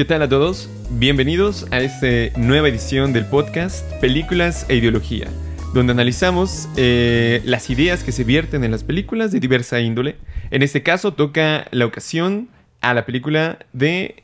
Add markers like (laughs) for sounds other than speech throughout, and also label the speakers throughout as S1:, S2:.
S1: ¿Qué tal a todos? Bienvenidos a esta nueva edición del podcast Películas e Ideología, donde analizamos eh, las ideas que se vierten en las películas de diversa índole. En este caso toca la ocasión a la película de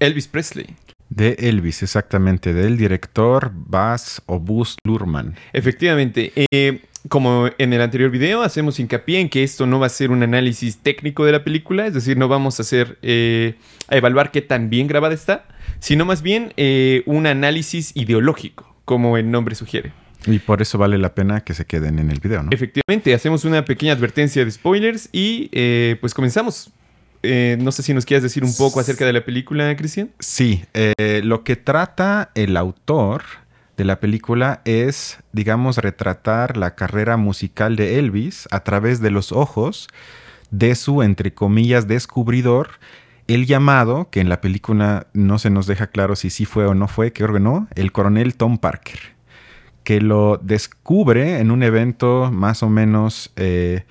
S1: Elvis Presley.
S2: De Elvis, exactamente, del director Baz o Buzz Lurman.
S1: Efectivamente. Eh, como en el anterior video, hacemos hincapié en que esto no va a ser un análisis técnico de la película, es decir, no vamos a hacer eh, a evaluar qué tan bien grabada está, sino más bien eh, un análisis ideológico, como el nombre sugiere.
S2: Y por eso vale la pena que se queden en el video, ¿no?
S1: Efectivamente, hacemos una pequeña advertencia de spoilers y eh, pues comenzamos. No sé si nos quieres decir un poco acerca de la película, Cristian.
S2: Sí, lo que trata el autor de la película es, digamos, retratar la carrera musical de Elvis a través de los ojos de su, entre comillas, descubridor, el llamado, que en la película no se nos deja claro si sí fue o no fue, creo que no, el coronel Tom Parker, que lo descubre en un evento más o menos eh,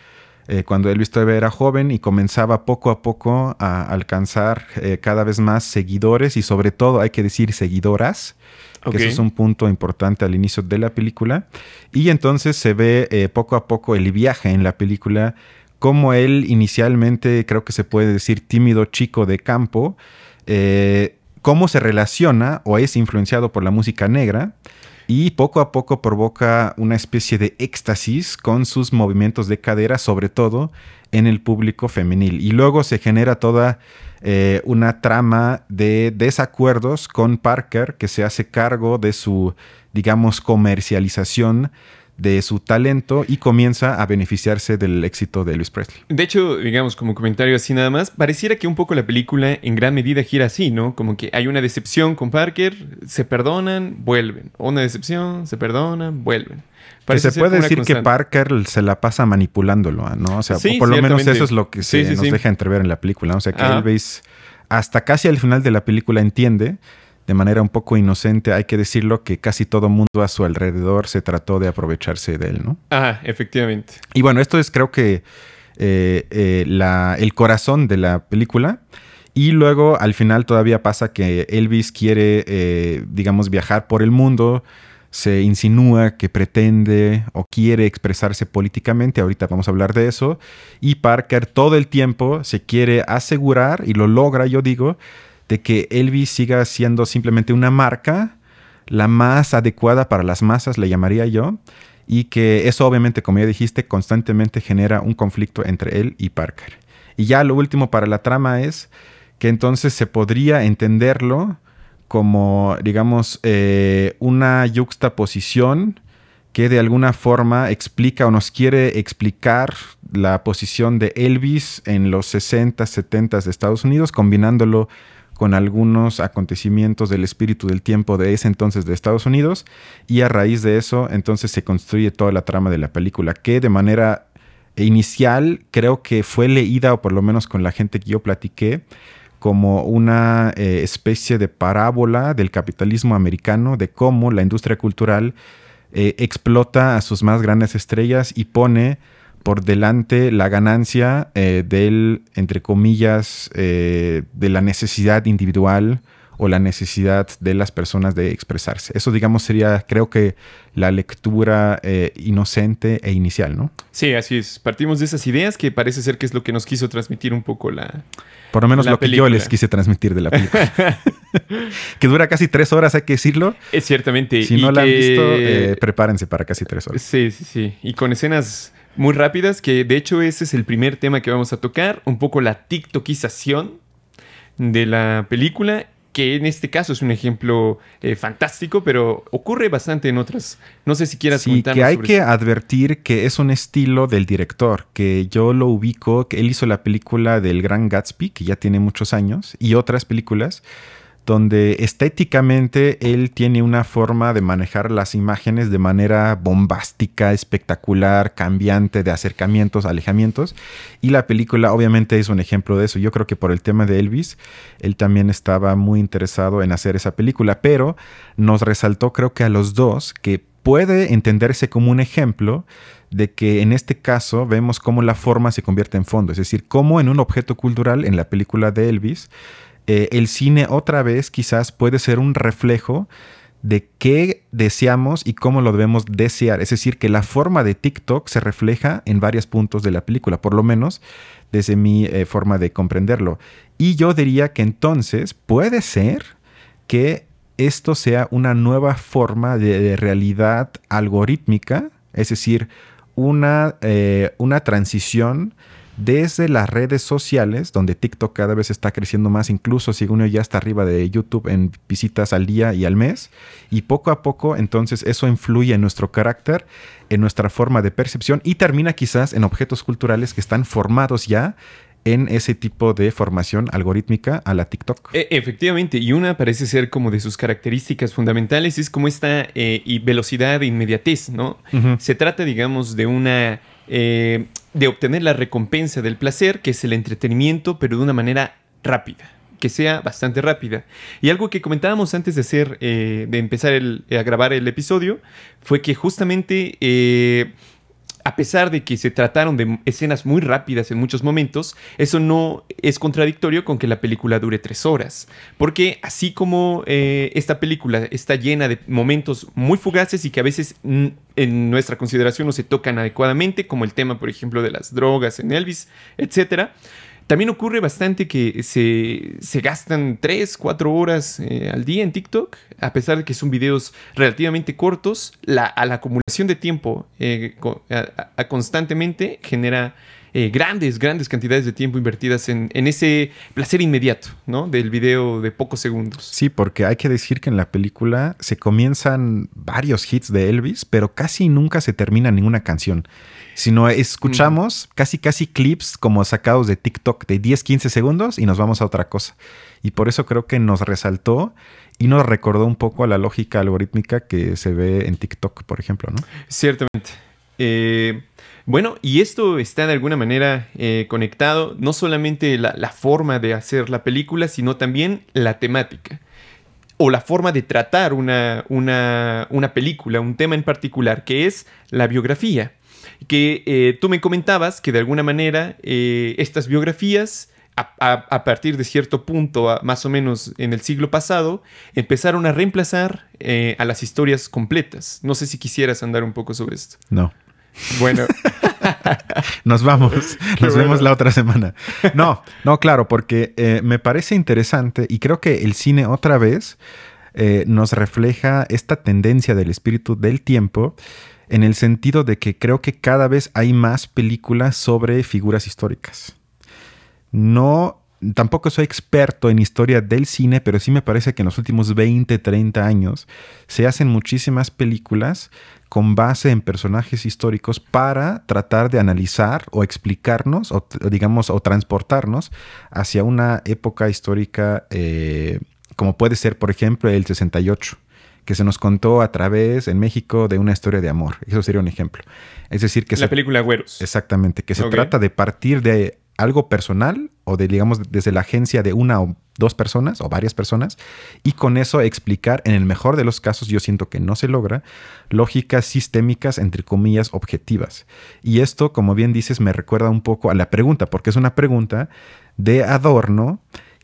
S2: eh, cuando Elvis todavía era joven y comenzaba poco a poco a alcanzar eh, cada vez más seguidores y sobre todo, hay que decir, seguidoras que eso es un punto importante al inicio de la película. Y entonces se ve eh, poco a poco el viaje en la película, como él inicialmente, creo que se puede decir, tímido chico de campo, cómo se relaciona o es influenciado por la música negra y poco a poco provoca una especie de éxtasis con sus movimientos de cadera, sobre todo en el público femenil. Y luego se genera toda eh, una trama de desacuerdos con Parker que se hace cargo de su, digamos, comercialización de su talento y comienza a beneficiarse del éxito de Elvis Presley.
S1: De hecho, digamos, como comentario así nada más, pareciera que un poco la película en gran medida gira así, ¿no? Como que hay una decepción con Parker, se perdonan, vuelven. Una decepción, se perdonan, vuelven.
S2: se puede decir que Parker se la pasa manipulándolo, ¿no? O sea, por lo menos eso es lo que se nos deja entrever en la película, ¿no? O sea, que Elvis hasta casi al final de la película entiende de manera un poco inocente, hay que decirlo, que casi todo mundo a su alrededor se trató de aprovecharse de él, ¿no?
S1: Ah, efectivamente.
S2: Y bueno, esto es creo que eh, eh, el corazón de la película. Y luego al final todavía pasa que Elvis quiere, eh, digamos, viajar por el mundo, se insinúa que pretende o quiere expresarse políticamente, ahorita vamos a hablar de eso, y Parker todo el tiempo se quiere asegurar, y lo logra, yo digo, de que Elvis siga siendo simplemente una marca, la más adecuada para las masas, le llamaría yo, y que eso obviamente, como ya dijiste, constantemente genera un conflicto entre él y Parker. Y ya lo último para la trama es que entonces se podría entenderlo como, digamos, eh, una yuxtaposición que de alguna forma explica o nos quiere explicar la posición de Elvis en los 60, 70 de Estados Unidos, combinándolo con algunos acontecimientos del espíritu del tiempo de ese entonces de Estados Unidos y a raíz de eso entonces se construye toda la trama de la película que de manera inicial creo que fue leída o por lo menos con la gente que yo platiqué como una eh, especie de parábola del capitalismo americano de cómo la industria cultural eh, explota a sus más grandes estrellas y pone por delante la ganancia eh, del, entre comillas, eh, de la necesidad individual o la necesidad de las personas de expresarse. Eso, digamos, sería, creo que, la lectura eh, inocente e inicial, ¿no?
S1: Sí, así es. Partimos de esas ideas que parece ser que es lo que nos quiso transmitir un poco la.
S2: Por lo menos lo que yo les quise transmitir de la película. (laughs) (laughs) que dura casi tres horas, hay que decirlo.
S1: Es ciertamente.
S2: Si no la han visto, prepárense para casi tres horas.
S1: Sí, sí, sí. Y con escenas muy rápidas, que de hecho ese es el primer tema que vamos a tocar, un poco la tiktokización de la película, que en este caso es un ejemplo eh, fantástico, pero ocurre bastante en otras. No sé si quieras
S2: sí, que hay que advertir que es un estilo del director, que yo lo ubico, que él hizo la película del Gran Gatsby, que ya tiene muchos años, y otras películas donde estéticamente él tiene una forma de manejar las imágenes de manera bombástica, espectacular, cambiante, de acercamientos, alejamientos. Y la película obviamente es un ejemplo de eso. Yo creo que por el tema de Elvis, él también estaba muy interesado en hacer esa película, pero nos resaltó creo que a los dos que puede entenderse como un ejemplo de que en este caso vemos cómo la forma se convierte en fondo, es decir, cómo en un objeto cultural, en la película de Elvis, eh, el cine otra vez quizás puede ser un reflejo de qué deseamos y cómo lo debemos desear. Es decir, que la forma de TikTok se refleja en varios puntos de la película, por lo menos desde mi eh, forma de comprenderlo. Y yo diría que entonces puede ser que esto sea una nueva forma de, realidad algorítmica, es decir, una, eh, una transición desde las redes sociales, donde TikTok cada vez está creciendo más, incluso si uno ya está arriba de YouTube en visitas al día y al mes, y poco a poco entonces eso influye en nuestro carácter, en nuestra forma de percepción y termina quizás en objetos culturales que están formados ya en ese tipo de formación algorítmica a la TikTok.
S1: E, efectivamente, y una parece ser como de sus características fundamentales, es como esta eh, y velocidad e inmediatez, ¿no? Se trata, digamos, de una... Eh, de obtener la recompensa del placer, que es el entretenimiento, pero de una manera rápida que sea bastante rápida. Y algo que comentábamos antes de hacer, eh, de empezar a grabar el episodio, fue que justamente a pesar de que se trataron de escenas muy rápidas en muchos momentos, eso no es contradictorio con que la película dure tres horas. Porque así como eh, esta película está llena de momentos muy fugaces y que a veces en nuestra consideración no se tocan adecuadamente, como el tema, por ejemplo, de las drogas en Elvis, etc., también ocurre bastante que se, gastan 3, 4 horas eh, al día en TikTok, a pesar de que son videos relativamente cortos, la, a la acumulación de tiempo eh, constantemente genera eh, grandes, grandes cantidades de tiempo invertidas en, en, ese placer inmediato, ¿no? Del video de pocos segundos.
S2: Sí, porque hay que decir que en la película se comienzan varios hits de Elvis, pero casi nunca se termina ninguna canción sino escuchamos casi casi clips como sacados de TikTok de 10, 15 segundos y nos vamos a otra cosa. Y por eso creo que nos resaltó y nos recordó un poco a la lógica algorítmica que se ve en TikTok, por ejemplo, ¿no?
S1: Ciertamente. Eh, bueno, y esto está de alguna manera eh, conectado, no solamente la, forma de hacer la película, sino también la temática. O la forma de tratar una, una, una película, un tema en particular, que es la biografía que eh, tú me comentabas que de alguna manera eh, estas biografías, a, partir de cierto punto, más o menos en el siglo pasado, empezaron a reemplazar a las historias completas. No sé si quisieras andar un poco sobre esto.
S2: No.
S1: Bueno. (laughs)
S2: Nos vamos. Nos vemos la otra semana. No, no, claro, porque me parece interesante y creo que el cine otra vez nos refleja esta tendencia del espíritu del tiempo en el sentido de que creo que cada vez hay más películas sobre figuras históricas. No, tampoco soy experto en historia del cine, pero sí me parece que en los últimos 20, 30 años se hacen muchísimas películas con base en personajes históricos para tratar de analizar o explicarnos, o digamos, o transportarnos hacia una época histórica eh, como puede ser, por ejemplo, el 68 que se nos contó a través en México de una historia de amor. Eso sería un ejemplo. Es decir, que...
S1: La película Güeros.
S2: Exactamente, que se trata de partir de algo personal o de, digamos, desde la agencia de una o dos personas o varias personas y con eso explicar, en el mejor de los casos, yo siento que no se logra, lógicas sistémicas, entre comillas, objetivas. Y esto, como bien dices, me recuerda un poco a la pregunta, porque es una pregunta de adorno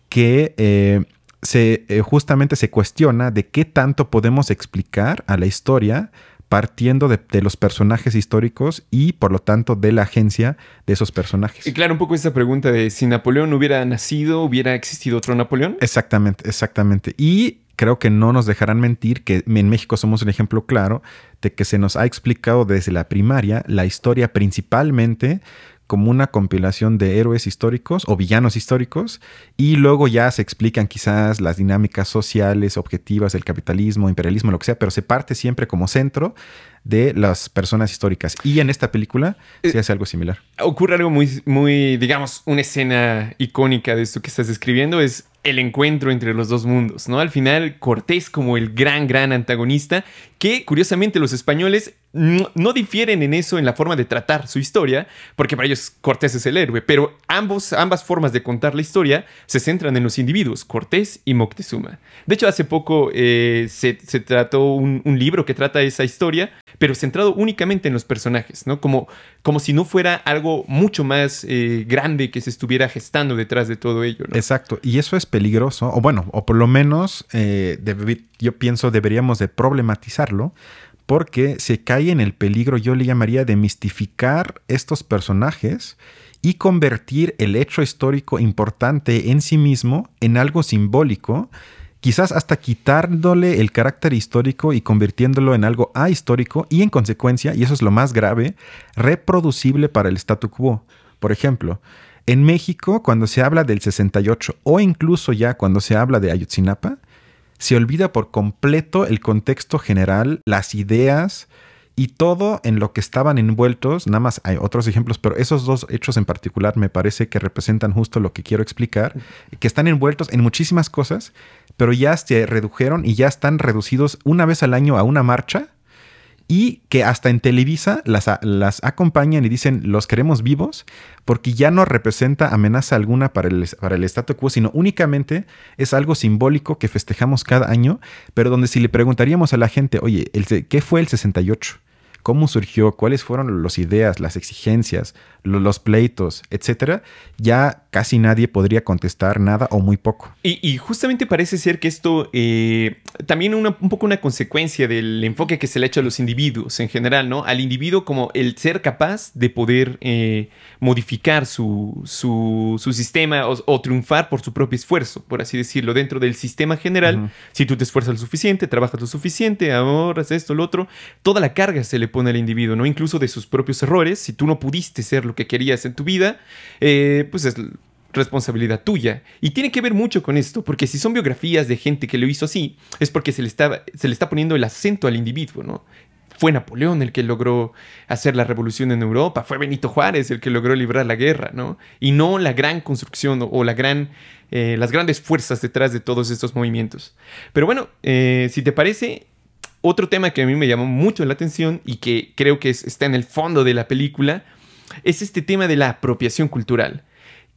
S2: que... Eh, se, eh, justamente se cuestiona de qué tanto podemos explicar a la historia partiendo de, los personajes históricos y por lo tanto de la agencia de esos personajes.
S1: Y claro, un poco esta pregunta de si Napoleón hubiera nacido, hubiera existido otro Napoleón.
S2: Exactamente, exactamente. Y creo que no nos dejarán mentir que en México somos un ejemplo claro de que se nos ha explicado desde la primaria la historia principalmente como una compilación de héroes históricos o villanos históricos y luego ya se explican quizás las dinámicas sociales, objetivas del capitalismo, imperialismo, lo que sea, pero se parte siempre como centro de las personas históricas. Y en esta película se hace algo similar.
S1: Ocurre algo muy, muy, digamos, una escena icónica de esto que estás describiendo es el encuentro entre los dos mundos, ¿no? Al final, Cortés como el gran, gran antagonista, que curiosamente los españoles no, difieren en eso en la forma de tratar su historia, porque para ellos Cortés es el héroe, pero ambos, ambas formas de contar la historia se centran en los individuos, Cortés y Moctezuma. De hecho, hace poco eh, se, trató un, libro que trata esa historia, pero centrado únicamente en los personajes, ¿no? Como, como si no fuera algo mucho más eh, grande que se estuviera gestando detrás de todo ello.
S2: Exacto, y eso es peligroso, o bueno, o por lo menos eh, yo pienso deberíamos de problematizarlo porque se cae en el peligro, yo le llamaría, de mistificar estos personajes y convertir el hecho histórico importante en sí mismo en algo simbólico, quizás hasta quitándole el carácter histórico y convirtiéndolo en algo ahistórico y en consecuencia, y eso es lo más grave, reproducible para el statu quo. Por ejemplo, en México, cuando se habla del 68 o incluso ya cuando se habla de Ayotzinapa, se olvida por completo el contexto general, las ideas y todo en lo que estaban envueltos. Nada más hay otros ejemplos, pero esos dos hechos en particular me parece que representan justo lo que quiero explicar, que están envueltos en muchísimas cosas, pero ya se redujeron y ya están reducidos una vez al año a una marcha y que hasta en Televisa las, las, acompañan y dicen los queremos vivos porque ya no representa amenaza alguna para el, para el statu quo, sino únicamente es algo simbólico que festejamos cada año, pero donde si le preguntaríamos a la gente, oye, ¿qué fue el 68? cómo surgió, cuáles fueron las ideas, las exigencias, los pleitos, etcétera, ya casi nadie podría contestar nada o muy poco.
S1: Y, justamente parece ser que esto eh, también un poco una consecuencia del enfoque que se le ha hecho a los individuos en general, ¿no? Al individuo como el ser capaz de poder eh, modificar su, su, sistema o, triunfar por su propio esfuerzo, por así decirlo, dentro del sistema general. Si tú te esfuerzas lo suficiente, trabajas lo suficiente, ahorras esto, lo otro, toda la carga se le pone al individuo, ¿no? Incluso de sus propios errores. Si tú no pudiste ser lo que querías en tu vida, eh, pues es responsabilidad tuya. Y tiene que ver mucho con esto, porque si son biografías de gente que lo hizo así, es porque se le está, se le está poniendo el acento al individuo, ¿no? Fue Napoleón el que logró hacer la revolución en Europa, fue Benito Juárez el que logró librar la guerra, ¿no? Y no la gran construcción o la gran, eh, las grandes fuerzas detrás de todos estos movimientos. Pero bueno, eh, si te parece, otro tema que a mí me llamó mucho la atención y que creo que está en el fondo de la película es este tema de la apropiación cultural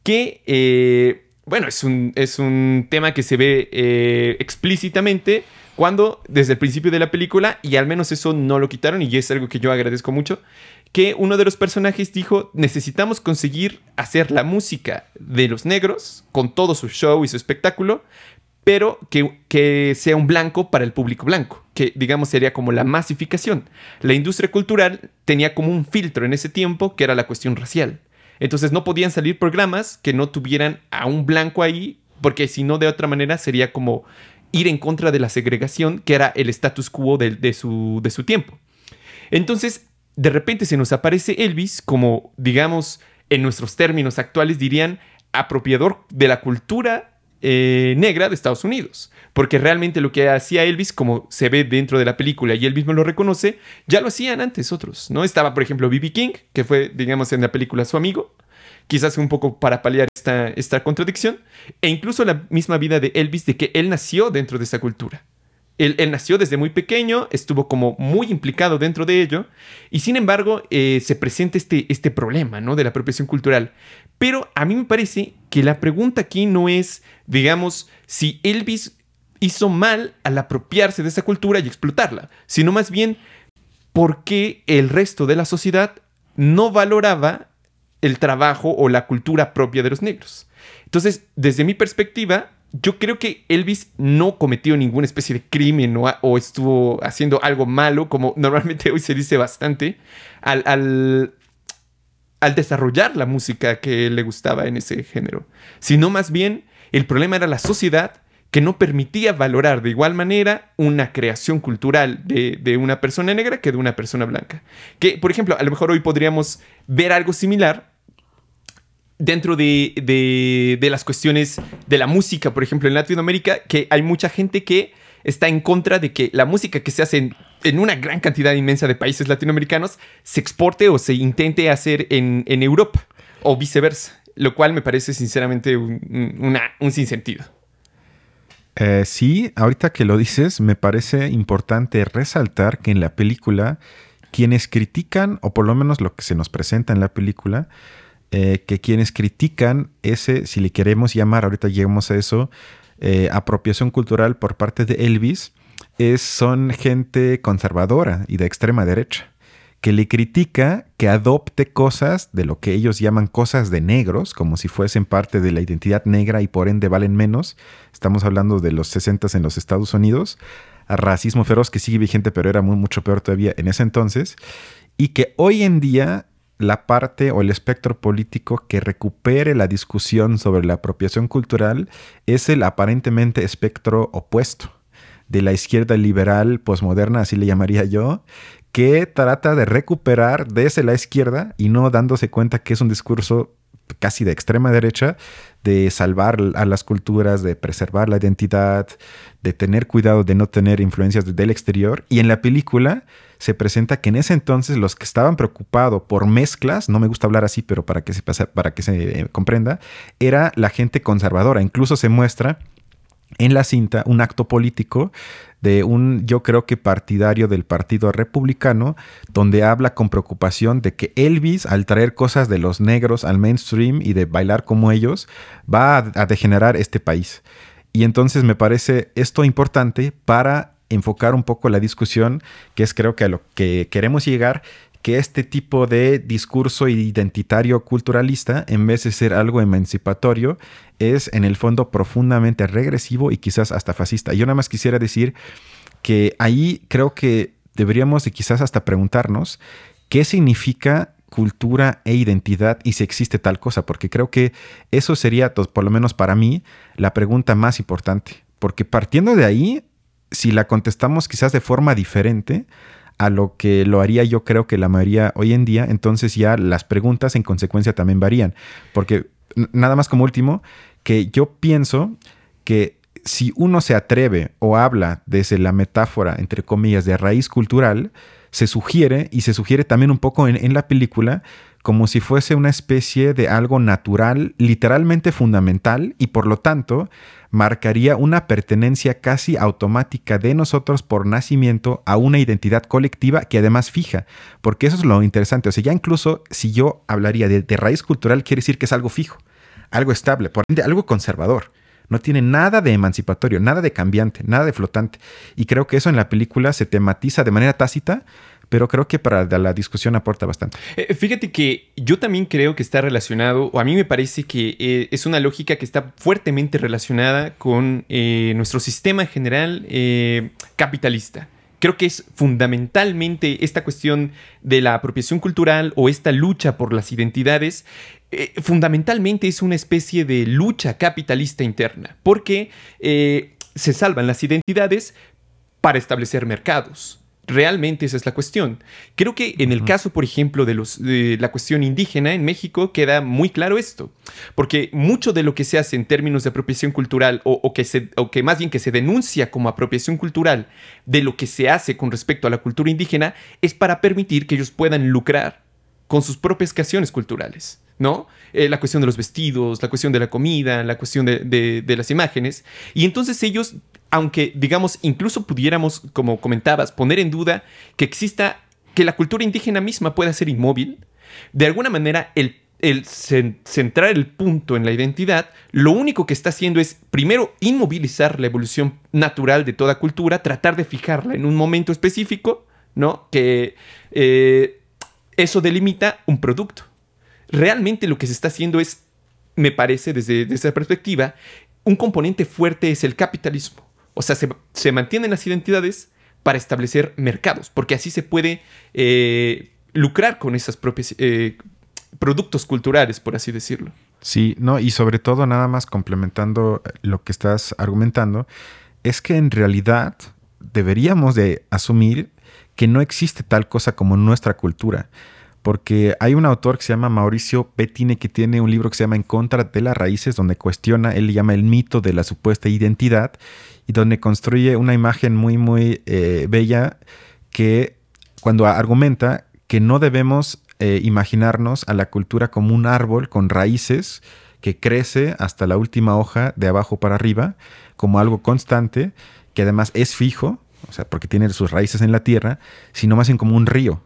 S1: que, eh, bueno, es un, es un, tema que se ve eh, explícitamente cuando desde el principio de la película, y al menos eso no lo quitaron, y es algo que yo agradezco mucho, que uno de los personajes dijo, necesitamos conseguir hacer la música de los negros, con todo su show y su espectáculo, pero que, que, sea un blanco para el público blanco, que digamos sería como la masificación. La industria cultural tenía como un filtro en ese tiempo que era la cuestión racial. Entonces no podían salir programas que no tuvieran a un blanco ahí, porque si no de otra manera sería como ir en contra de la segregación, que era el status quo de, su, de su tiempo. Entonces, de repente se nos aparece Elvis como, digamos, en nuestros términos actuales dirían, apropiador de la cultura eh, negra de Estados Unidos. Porque realmente lo que hacía Elvis, como se ve dentro de la película y él mismo lo reconoce, ya lo hacían antes otros, ¿no? Estaba, por ejemplo, B.B. King, que fue, digamos, en la película su amigo, quizás un poco para paliar esta, contradicción, e incluso la misma vida de Elvis, de que él nació dentro de esa cultura. Él, nació desde muy pequeño, estuvo como muy implicado dentro de ello, y sin embargo eh, se presenta este, este problema, ¿no? De la apropiación cultural. Pero a mí me parece que la pregunta aquí no es, digamos, si Elvis hizo mal al apropiarse de esa cultura y explotarla, sino más bien por qué el resto de la sociedad no valoraba el trabajo o la cultura propia de los negros. Entonces, desde mi perspectiva, yo creo que Elvis no cometió ninguna especie de crimen o, estuvo haciendo algo malo, como (laughs) normalmente hoy se dice bastante, al, desarrollar la música que le gustaba en ese género. Sino más bien, el problema era la sociedad que no permitía valorar de igual manera una creación cultural de, de, una persona negra que de una persona blanca. Que, por ejemplo, a lo mejor hoy podríamos ver algo similar dentro de, las cuestiones de la música, por ejemplo, en Latinoamérica, que hay mucha gente que está en contra de que la música que se hace en, una gran cantidad inmensa de países latinoamericanos se exporte o se intente hacer en, Europa o viceversa, lo cual me parece sinceramente un, un sinsentido.
S2: Eh, sí, ahorita que lo dices, me parece importante resaltar que en la película quienes critican, o por lo menos lo que se nos presenta en la película, eh, que quienes critican ese, si le queremos llamar, ahorita llegamos a eso, eh, apropiación cultural por parte de Elvis, es, son gente conservadora y de extrema derecha, que le critica que adopte cosas de lo que ellos llaman cosas de negros, como si fuesen parte de la identidad negra y por ende valen menos. Estamos hablando de los 60 en los Estados Unidos, racismo feroz que sigue vigente, pero era mucho peor todavía en ese entonces, y que hoy en día la parte o el espectro político que recupere la discusión sobre la apropiación cultural es el aparentemente espectro opuesto de la izquierda liberal posmoderna, así le llamaría yo, que trata de recuperar desde la izquierda y no dándose cuenta que es un discurso casi de extrema derecha, de salvar a las culturas, de preservar la identidad, de tener cuidado de no tener influencias del exterior. Y en la película se presenta que en ese entonces los que estaban preocupados por mezclas, no me gusta hablar así, pero para que se, para que se eh, comprenda, era la gente conservadora. Incluso se muestra en la cinta un acto político de un, yo creo que partidario del Partido Republicano, donde habla con preocupación de que Elvis, al traer cosas de los negros al mainstream y de bailar como ellos, va a, degenerar este país. Y entonces me parece esto importante para enfocar un poco la discusión, que es creo que a lo que queremos llegar, que este tipo de discurso identitario culturalista, en vez de ser algo emancipatorio, es en el fondo profundamente regresivo y quizás hasta fascista. Yo nada más quisiera decir que ahí creo que deberíamos de quizás hasta preguntarnos qué significa cultura e identidad y si existe tal cosa, porque creo que eso sería, por lo menos para mí, la pregunta más importante. Porque partiendo de ahí, si la contestamos quizás de forma diferente a lo que lo haría yo creo que la mayoría hoy en día, entonces ya las preguntas en consecuencia también varían. Porque nada más como último, que yo pienso que si uno se atreve o habla desde la metáfora, entre comillas, de raíz cultural, se sugiere, y se sugiere también un poco en, en la película, como si fuese una especie de algo natural, literalmente fundamental, y por lo tanto marcaría una pertenencia casi automática de nosotros por nacimiento a una identidad colectiva que además fija, porque eso es lo interesante. O sea, ya incluso si yo hablaría de, raíz cultural, quiere decir que es algo fijo, algo estable, por ende, algo conservador. No tiene nada de emancipatorio, nada de cambiante, nada de flotante. Y creo que eso en la película se tematiza de manera tácita, pero creo que para la discusión aporta bastante.
S1: Eh, fíjate que yo también creo que está relacionado, o a mí me parece que eh, es una lógica que está fuertemente relacionada con eh, nuestro sistema general capitalista. Creo que es fundamentalmente esta cuestión de la apropiación cultural o esta lucha por las identidades, fundamentalmente es una especie de lucha capitalista interna, porque se salvan las identidades para establecer mercados. Realmente esa es la cuestión. Creo que en el caso, por ejemplo, de, los, de la cuestión indígena en México queda muy claro esto, porque mucho de lo que se hace en términos de apropiación cultural o, que, se, o que más bien que se denuncia como apropiación cultural de lo que se hace con respecto a la cultura indígena es para permitir que ellos puedan lucrar con sus propias creaciones culturales. ¿No? Eh, la cuestión de los vestidos, la cuestión de la comida, la cuestión de, las imágenes. Y entonces ellos aunque digamos incluso pudiéramos, como comentabas, poner en duda que exista, que la cultura indígena misma pueda ser inmóvil, de alguna manera el, el centrar el punto en la identidad, lo único que está haciendo es primero inmovilizar la evolución natural de toda cultura, tratar de fijarla en un momento específico, ¿no? Que eh, eso delimita un producto. Realmente lo que se está haciendo es, me parece desde, esa perspectiva, un componente fuerte es el capitalismo. O sea, se, mantienen las identidades para establecer mercados, porque así se puede eh, lucrar con esos propios eh, productos culturales, por así decirlo.
S2: Sí, no, y sobre todo nada más complementando lo que estás argumentando, es que en realidad deberíamos de asumir que no existe tal cosa como nuestra cultura porque hay un autor que se llama Mauricio Bettine que tiene un libro que se llama En contra de las raíces, donde cuestiona, él llama el mito de la supuesta identidad, y donde construye una imagen muy, muy eh, bella que cuando argumenta que no debemos eh, imaginarnos a la cultura como un árbol con raíces que crece hasta la última hoja de abajo para arriba, como algo constante, que además es fijo, o sea, porque tiene sus raíces en la tierra, sino más bien como un río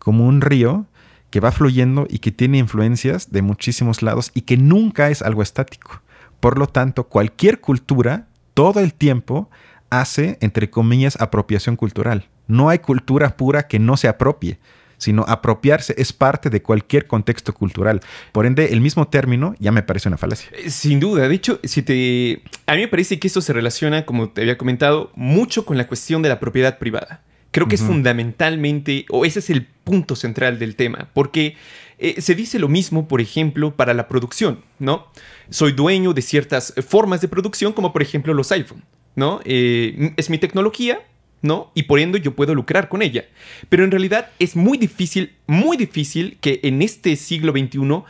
S2: como un río que va fluyendo y que tiene influencias de muchísimos lados y que nunca es algo estático. Por lo tanto, cualquier cultura, todo el tiempo, hace, entre comillas, apropiación cultural. No hay cultura pura que no se apropie, sino apropiarse es parte de cualquier contexto cultural. Por ende, el mismo término ya me parece una falacia.
S1: Eh, sin duda, de hecho, si te... a mí me parece que esto se relaciona, como te había comentado, mucho con la cuestión de la propiedad privada. Creo que es fundamentalmente, o ese es el punto central del tema, porque eh, se dice lo mismo, por ejemplo, para la producción, ¿no? Soy dueño de ciertas formas de producción, como por ejemplo los iPhone, ¿no? Eh, es mi tecnología, ¿no? Y por ende yo puedo lucrar con ella. Pero en realidad es muy difícil, muy difícil que en este siglo XXI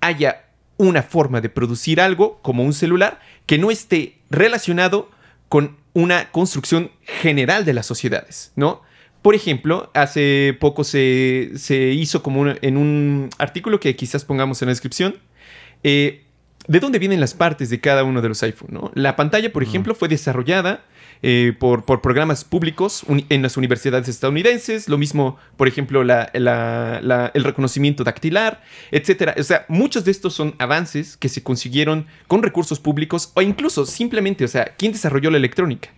S1: haya una forma de producir algo como un celular que no esté relacionado con una construcción general de las sociedades, ¿no? Por ejemplo, hace poco se, hizo como en un artículo que quizás pongamos en la descripción, eh, de dónde vienen las partes de cada uno de los iPhone, ¿no? La pantalla, por ejemplo, fue desarrollada eh, por, programas públicos en las universidades estadounidenses, lo mismo, por ejemplo, el reconocimiento dactilar, etc. O sea, muchos de estos son avances que se consiguieron con recursos públicos o incluso simplemente, o sea, ¿quién desarrolló la electrónica?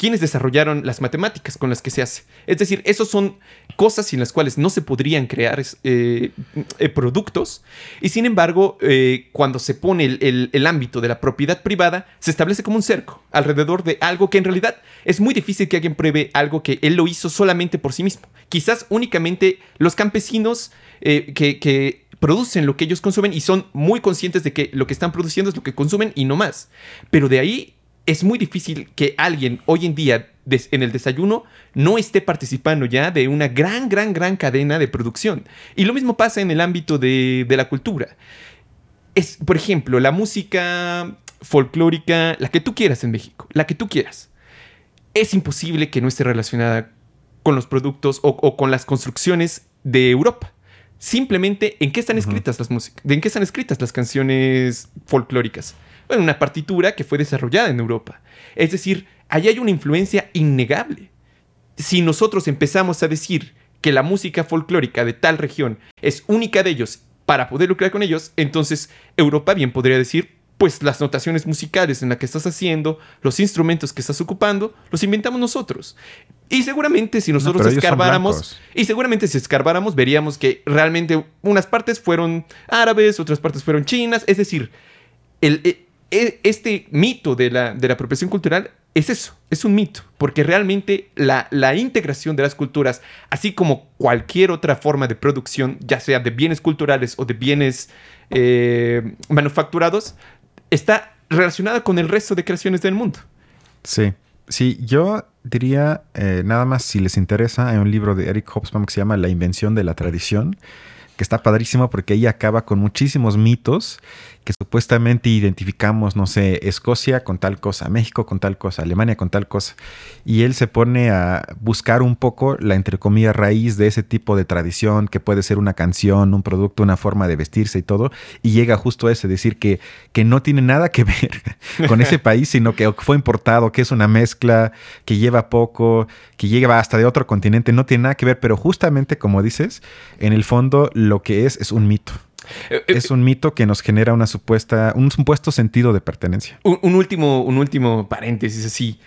S1: Quienes desarrollaron las matemáticas con las que se hace. Es decir, esos son cosas sin las cuales no se podrían crear eh, eh, productos. Y sin embargo, eh, cuando se pone el, ámbito de la propiedad privada, se establece como un cerco alrededor de algo que en realidad es muy difícil que alguien pruebe algo que él lo hizo solamente por sí mismo. Quizás únicamente los campesinos que, que producen lo que ellos consumen y son muy conscientes de que lo que están produciendo es lo que consumen y no más. Pero de ahí es muy difícil que alguien hoy en día en el desayuno no esté participando ya de una gran, gran, gran cadena de producción. Y lo mismo pasa en el ámbito de, la cultura. Es, por ejemplo, la música folclórica, la que tú quieras en México, la que tú quieras. Es imposible que no esté relacionada con los productos o, con las construcciones de Europa. Simplemente, ¿en qué están escritas las músicas? ¿En qué están escritas las canciones folclóricas? En una partitura que fue desarrollada en Europa. Es decir, ahí hay una influencia innegable. Si nosotros empezamos a decir que la música folclórica de tal región es única de ellos para poder lucrar con ellos, entonces Europa bien podría decir, pues las notaciones musicales en las que estás haciendo, los instrumentos que estás ocupando, los inventamos nosotros. Y seguramente si nosotros escarbáramos, y seguramente si escarbáramos veríamos que realmente unas partes fueron árabes, otras partes fueron chinas, es decir, el, eh, este mito de la, de la apropiación cultural es eso, es un mito, porque realmente la, integración de las culturas, así como cualquier otra forma de producción, ya sea de bienes culturales o de bienes eh, manufacturados, está relacionada con el resto de creaciones del mundo.
S2: Sí, sí, yo diría, eh, nada más si les interesa, hay un libro de Eric Hobsbawm que se llama La invención de la tradición, que está padrísimo porque ahí acaba con muchísimos mitos que supuestamente identificamos, no sé, Escocia con tal cosa, México con tal cosa, Alemania con tal cosa. Y él se pone a buscar un poco la, entre comillas, raíz de ese tipo de tradición, que puede ser una canción, un producto, una forma de vestirse y todo, y llega justo a ese, decir que, que no tiene nada que ver (laughs) con ese país, sino que fue importado, que es una mezcla, que lleva poco, que llega hasta de otro continente, no tiene nada que ver, pero justamente como dices, en el fondo lo que es es un mito. Eh, eh, es un mito que nos genera una supuesta, un supuesto sentido de pertenencia.
S1: Un, último, un último paréntesis así.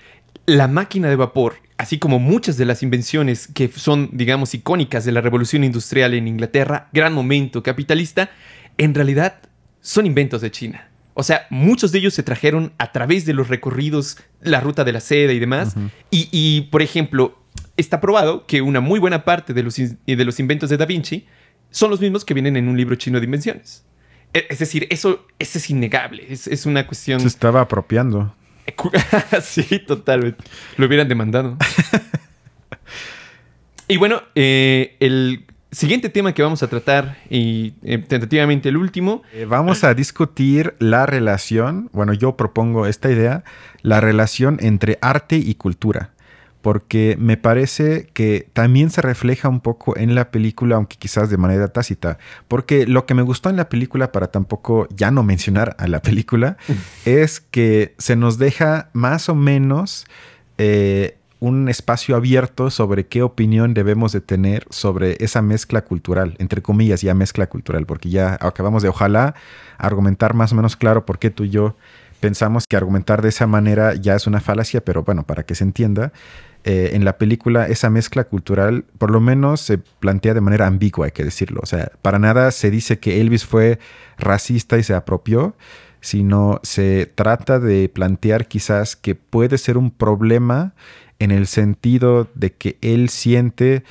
S1: La máquina de vapor, así como muchas de las invenciones que son, digamos, icónicas de la revolución industrial en Inglaterra, gran momento capitalista, en realidad son inventos de China. O sea, muchos de ellos se trajeron a través de los recorridos, la ruta de la seda y demás. y, por ejemplo, está probado que una muy buena parte de los, de los inventos de Da Vinci son los mismos que vienen en un libro chino de invenciones. E, es decir, eso, es innegable. Es, una cuestión.
S2: Se estaba apropiando. (laughs)
S1: sí, totalmente. Lo hubieran demandado. (laughs) y bueno, eh, el siguiente tema que vamos a tratar, y eh, tentativamente el último.
S2: Eh, vamos a discutir la relación. Bueno, yo propongo esta idea: la relación entre arte y cultura porque me parece que también se refleja un poco en la película, aunque quizás de manera tácita, porque lo que me gustó en la película, para tampoco ya no mencionar a la película, (laughs) es que se nos deja más o menos... Eh, un espacio abierto sobre qué opinión debemos de tener sobre esa mezcla cultural, entre comillas, ya mezcla cultural, porque ya acabamos de, ojalá, argumentar más o menos claro por qué tú y yo pensamos que argumentar de esa manera ya es una falacia, pero bueno, para que se entienda, eh, en la película esa mezcla cultural por lo menos se plantea de manera ambigua, hay que decirlo. O sea, para nada se dice que Elvis fue racista y se apropió, sino se trata de plantear quizás que puede ser un problema en el sentido de que él siente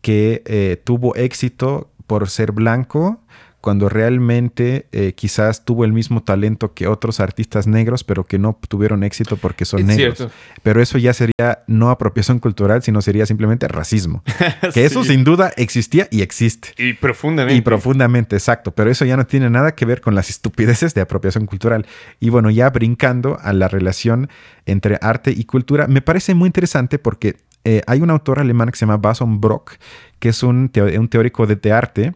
S2: que eh, tuvo éxito por ser blanco cuando realmente eh, quizás tuvo el mismo talento que otros artistas negros, pero que no tuvieron éxito porque son negros. Pero eso ya sería no apropiación cultural, sino sería simplemente racismo. (laughs) que eso sin duda existía y existe.
S1: Y profundamente.
S2: Y profundamente, exacto. Pero eso ya no tiene nada que ver con las estupideces de apropiación cultural. Y bueno, ya brincando a la relación entre arte y cultura, me parece muy interesante porque eh, hay un autor alemán que se llama Bason Brock, que es un, un teórico de arte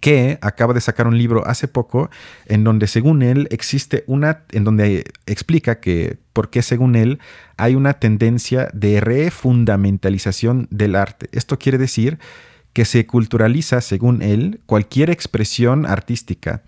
S2: que acaba de sacar un libro hace poco en donde según él existe una, en donde explica que por qué según él hay una tendencia de refundamentalización del arte. Esto quiere decir que se culturaliza, según él, cualquier expresión artística.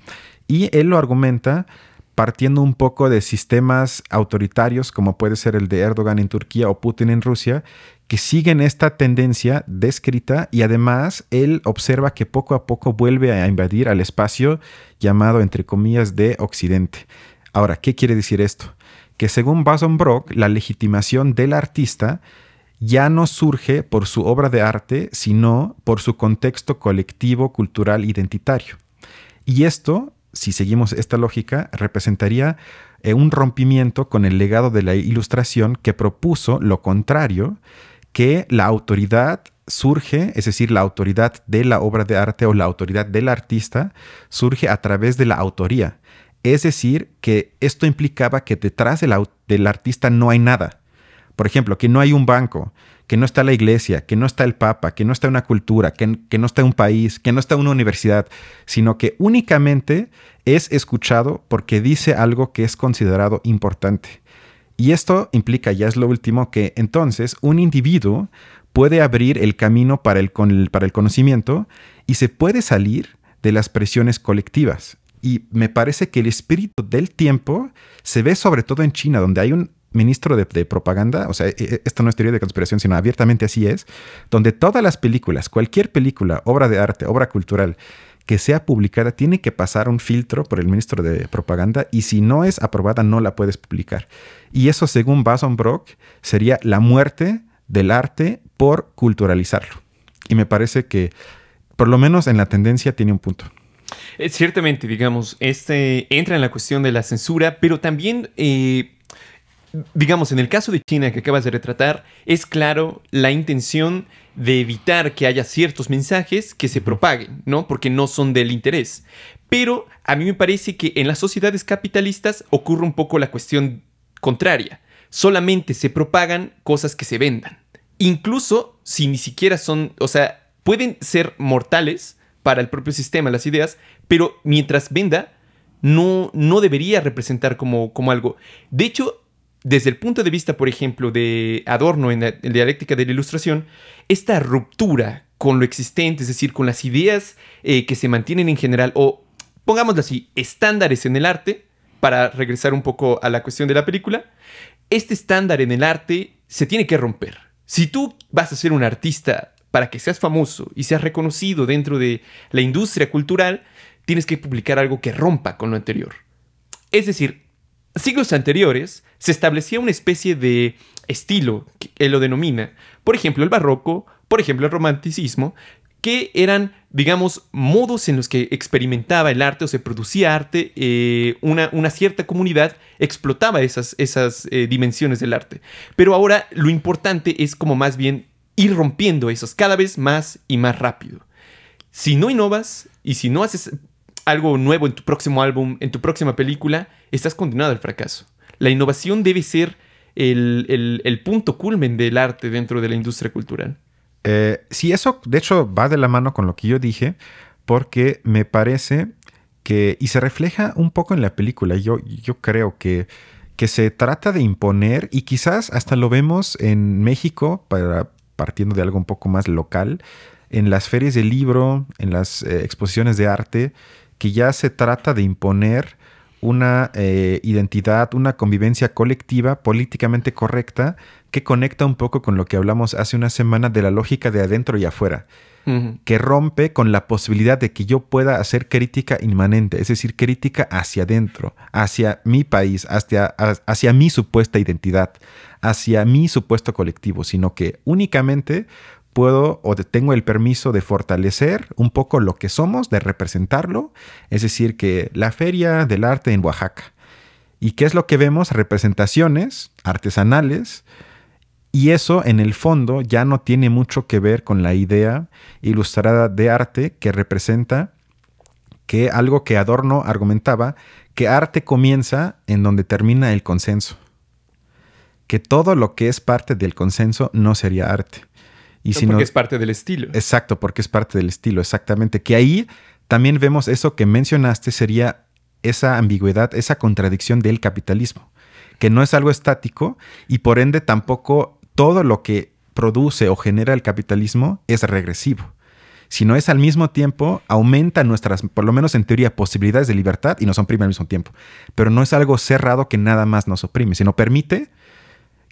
S2: Y él lo argumenta partiendo un poco de sistemas autoritarios como puede ser el de Erdogan en Turquía o Putin en Rusia, que siguen esta tendencia descrita y además él observa que poco a poco vuelve a invadir al espacio llamado entre comillas de Occidente. Ahora, ¿qué quiere decir esto? Que según Bason Brock, la legitimación del artista ya no surge por su obra de arte, sino por su contexto colectivo, cultural, identitario. Y esto, si seguimos esta lógica, representaría eh, un rompimiento con el legado de la ilustración que propuso lo contrario que la autoridad surge, es decir, la autoridad de la obra de arte o la autoridad del artista surge a través de la autoría. Es decir, que esto implicaba que detrás del artista no hay nada. Por ejemplo, que no hay un banco, que no está la iglesia, que no está el papa, que no está una cultura, que, que no está un país, que no está una universidad, sino que únicamente es escuchado porque dice algo que es considerado importante. Y esto implica, ya es lo último, que entonces un individuo puede abrir el camino para el, para el conocimiento y se puede salir de las presiones colectivas. Y me parece que el espíritu del tiempo se ve sobre todo en China, donde hay un ministro de, de, propaganda, o sea, e, e, esto no es teoría de conspiración, sino abiertamente así es, donde todas las películas, cualquier película, obra de arte, obra cultural, que sea publicada tiene que pasar un filtro por el ministro de propaganda y si no es aprobada no la puedes publicar. Y eso según Bason Brock sería la muerte del arte por culturalizarlo. Y me parece que por lo menos en la tendencia tiene un punto.
S1: Eh, ciertamente, digamos, este entra en la cuestión de la censura, pero también eh, digamos, en el caso de China que acabas de retratar, es claro la intención de evitar que haya ciertos mensajes que se propaguen, ¿no? Porque no son del interés. Pero a mí me parece que en las sociedades capitalistas ocurre un poco la cuestión contraria. Solamente se propagan cosas que se vendan. Incluso si ni siquiera son, o sea, pueden ser mortales para el propio sistema las ideas, pero mientras venda, no, no debería representar como, como algo. De hecho, desde el punto de vista, por ejemplo, de Adorno en la, dialéctica de la ilustración, esta ruptura con lo existente, es decir, con las ideas eh, que se mantienen en general, o pongámoslo así, estándares en el arte, para regresar un poco a la cuestión de la película, este estándar en el arte se tiene que romper. Si tú vas a ser un artista para que seas famoso y seas reconocido dentro de la industria cultural, tienes que publicar algo que rompa con lo anterior. Es decir, siglos anteriores se establecía una especie de estilo, que él lo denomina, por ejemplo el barroco, por ejemplo el romanticismo, que eran, digamos, modos en los que experimentaba el arte o se producía arte, eh, una, una, cierta comunidad explotaba esas, esas eh, dimensiones del arte. Pero ahora lo importante es como más bien ir rompiendo esos cada vez más y más rápido. Si no innovas y si no haces algo nuevo en tu próximo álbum, en tu próxima película, estás condenado al fracaso. La innovación debe ser el, punto culmen del arte dentro de la industria cultural.
S2: Eh, sí, eso de hecho va de la mano con lo que yo dije, porque me parece que, y se refleja un poco en la película, yo, yo creo que, que se trata de imponer y quizás hasta lo vemos en México, para, partiendo de algo un poco más local, en las ferias de libro, en las eh, exposiciones de arte, que ya se trata de imponer una eh, identidad, una convivencia colectiva políticamente correcta que conecta un poco con lo que hablamos hace una semana de la lógica de adentro y afuera, que rompe con la posibilidad de que yo pueda hacer crítica inmanente, es decir, crítica hacia adentro, hacia mi país, hacia, hacia mi supuesta identidad, hacia mi supuesto colectivo, sino que únicamente puedo o tengo el permiso de fortalecer un poco lo que somos, de representarlo. Es decir, que la Feria del Arte en Oaxaca. ¿Y qué es lo que vemos? Representaciones artesanales. Y eso en el fondo ya no tiene mucho que ver con la idea ilustrada de arte que representa que algo que Adorno argumentaba, que arte comienza en donde termina el consenso. Que todo lo que es parte del consenso no sería arte.
S1: Y si porque es parte del estilo.
S2: Exacto, porque es parte del estilo, exactamente. Que ahí también vemos eso que mencionaste, sería esa ambigüedad, esa contradicción del capitalismo, que no es algo estático y por ende tampoco todo lo que produce o genera el capitalismo es regresivo sino es al mismo tiempo aumenta nuestras, por lo menos en teoría, posibilidades de libertad y nos oprime al mismo tiempo. Pero no es algo cerrado que nada más nos oprime, sino permite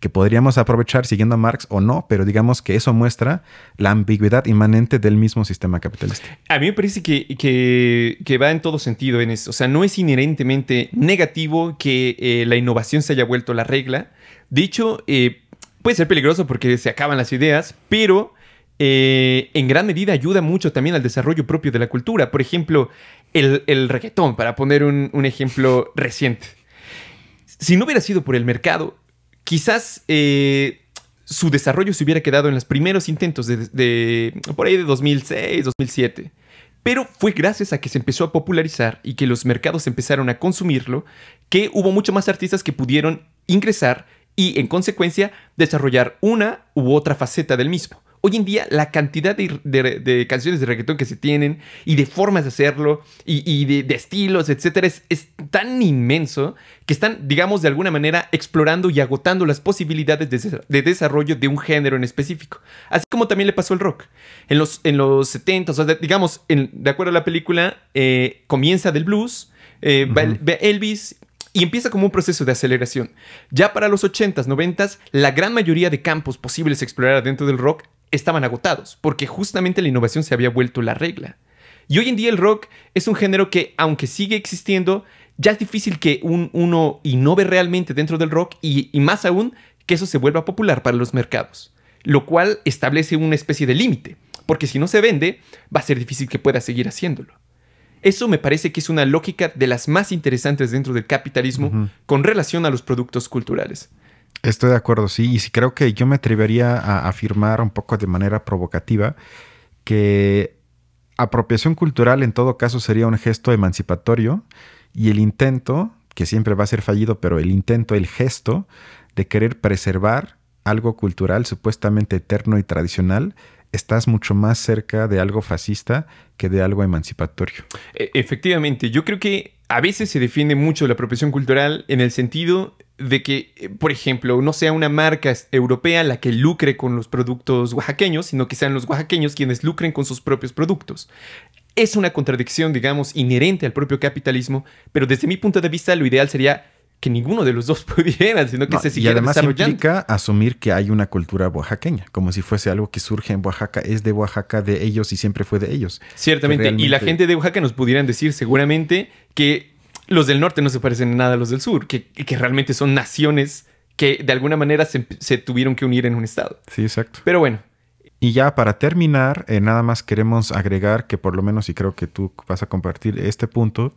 S2: que podríamos aprovechar siguiendo a Marx o no, pero digamos que eso muestra la ambigüedad inmanente del mismo sistema capitalista.
S1: A mí me parece que, que, va en todo sentido en eso. O sea, no es inherentemente negativo que eh, la innovación se haya vuelto la regla. De hecho, eh, puede ser peligroso porque se acaban las ideas, pero eh, en gran medida ayuda mucho también al desarrollo propio de la cultura. Por ejemplo, el, el reggaetón, para poner un, un ejemplo reciente. Si no hubiera sido por el mercado, quizás eh, su desarrollo se hubiera quedado en los primeros intentos de, por ahí de 2006, 2007. Pero fue gracias a que se empezó a popularizar y que los mercados empezaron a consumirlo, que hubo mucho más artistas que pudieron ingresar y en consecuencia desarrollar una u otra faceta del mismo. Hoy en día la cantidad de, canciones de reggaetón que se tienen y de formas de hacerlo y, de, estilos, etcétera, es, tan inmenso que están, digamos, de alguna manera explorando y agotando las posibilidades de, desarrollo de un género en específico. Así como también le pasó al rock. En los, en los 70, o sea, digamos, de acuerdo a la película, eh, comienza del blues, eh, Elvis y empieza como un proceso de aceleración. Ya para los 80s, 90s, la gran mayoría de campos posibles a explorar dentro del rock estaban agotados, porque justamente la innovación se había vuelto la regla. Y hoy en día el rock es un género que, aunque sigue existiendo, ya es difícil que un, uno innove realmente dentro del rock y, y más aún que eso se vuelva popular para los mercados, lo cual establece una especie de límite, porque si no se vende, va a ser difícil que pueda seguir haciéndolo. Eso me parece que es una lógica de las más interesantes dentro del capitalismo con relación a los productos culturales.
S2: Estoy de acuerdo, sí. Y sí creo que yo me atrevería a afirmar un poco de manera provocativa que apropiación cultural en todo caso sería un gesto emancipatorio y el intento, que siempre va a ser fallido, pero el intento, el gesto de querer preservar algo cultural supuestamente eterno y tradicional, estás mucho más cerca de algo fascista que de algo emancipatorio.
S1: E, efectivamente, yo creo que a veces se defiende mucho la apropiación cultural en el sentido de que, eh, por ejemplo, no sea una marca europea la que lucre con los productos oaxaqueños, sino que sean los oaxaqueños quienes lucren con sus propios productos. Es una contradicción, digamos, inherente al propio capitalismo, pero desde mi punto de vista lo ideal sería que ninguno de los dos (laughs) pudiera, sino que se siguiera y además
S2: implica asumir que hay una cultura oaxaqueña, como si fuese algo que surge en Oaxaca, es de Oaxaca, de ellos y siempre fue de ellos.
S1: Ciertamente, y la gente de Oaxaca nos pudieran decir seguramente que los del norte no se parecen en nada a los del sur, que, realmente son naciones que de alguna manera se, tuvieron que unir en un estado.
S2: Sí, exacto.
S1: Pero bueno.
S2: Y ya para terminar, eh, nada más queremos agregar que por lo menos, y creo que tú vas a compartir este punto,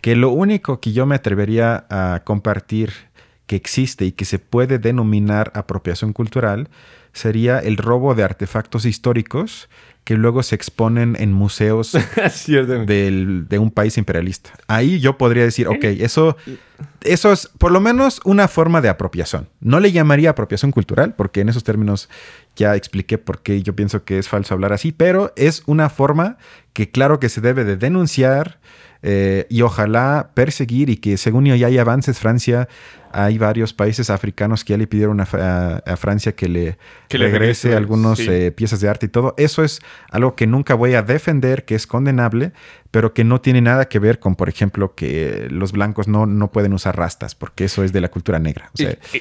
S2: que lo único que yo me atrevería a compartir que existe y que se puede denominar apropiación cultural sería el robo de artefactos históricos que luego se exponen en museos (laughs) de un país imperialista. Ahí yo podría decir, ok, eso, eso es por lo menos una forma de apropiación. No le llamaría apropiación cultural, porque en esos términos ya expliqué por qué yo pienso que es falso hablar así, pero es una forma que claro que se debe de denunciar, eh, y ojalá perseguir y que según ya hay avances, Francia hay varios países africanos que ya le pidieron a, Francia que le, regrese, algunas eh, piezas de arte y todo. Eso es algo que nunca voy a defender, que es condenable, pero que no tiene nada que ver con, por ejemplo, que los blancos no, no pueden usar rastas, porque eso es de la cultura negra.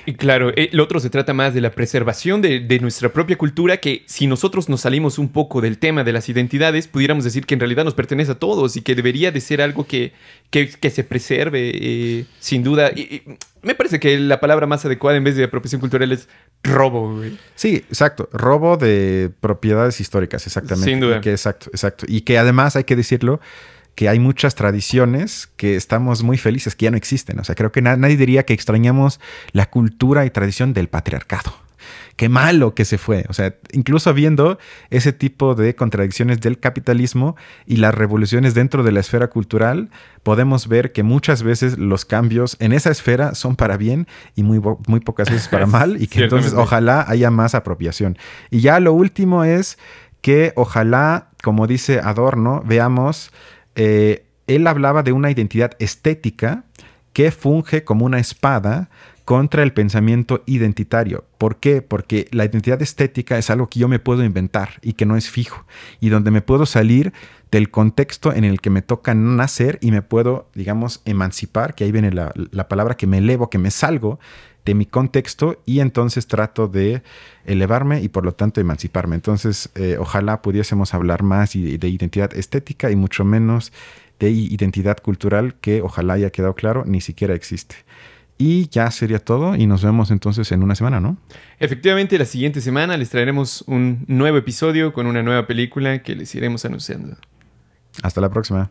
S1: y, claro, el otro se trata más de la preservación de, de, nuestra propia cultura, que si nosotros nos salimos un poco del tema de las identidades, pudiéramos decir que en realidad nos pertenece a todos y que debería de ser algo que, que, se preserve, eh, sin duda. Y, me parece que la palabra más adecuada en vez de apropiación cultural es robo,
S2: Sí, exacto. Robo de propiedades históricas, exactamente.
S1: Sin duda.
S2: que, exacto, exacto. Y que además hay que decirlo que hay muchas tradiciones que estamos muy felices que ya no existen. O sea, creo que nadie diría que extrañamos la cultura y tradición del patriarcado qué malo que se fue. O sea, incluso viendo ese tipo de contradicciones del capitalismo y las revoluciones dentro de la esfera cultural, podemos ver que muchas veces los cambios en esa esfera son para bien y muy, muy pocas veces para (laughs) mal y que entonces ojalá haya más apropiación. Y ya lo último es que ojalá, como dice Adorno, veamos, eh, él hablaba de una identidad estética que funge como una espada contra el pensamiento identitario. ¿Por qué? Porque la identidad estética es algo que yo me puedo inventar y que no es fijo y donde me puedo salir del contexto en el que me toca nacer y me puedo, digamos, emancipar, que ahí viene la, palabra que me elevo, que me salgo de mi contexto y entonces trato de elevarme y por lo tanto emanciparme. Entonces, eh, ojalá pudiésemos hablar más de identidad estética y mucho menos de identidad cultural que ojalá haya quedado claro, ni siquiera existe. Y ya sería todo y nos vemos entonces en una semana, ¿no?
S1: Efectivamente, la siguiente semana les traeremos un nuevo episodio con una nueva película que les iremos anunciando.
S2: Hasta la próxima.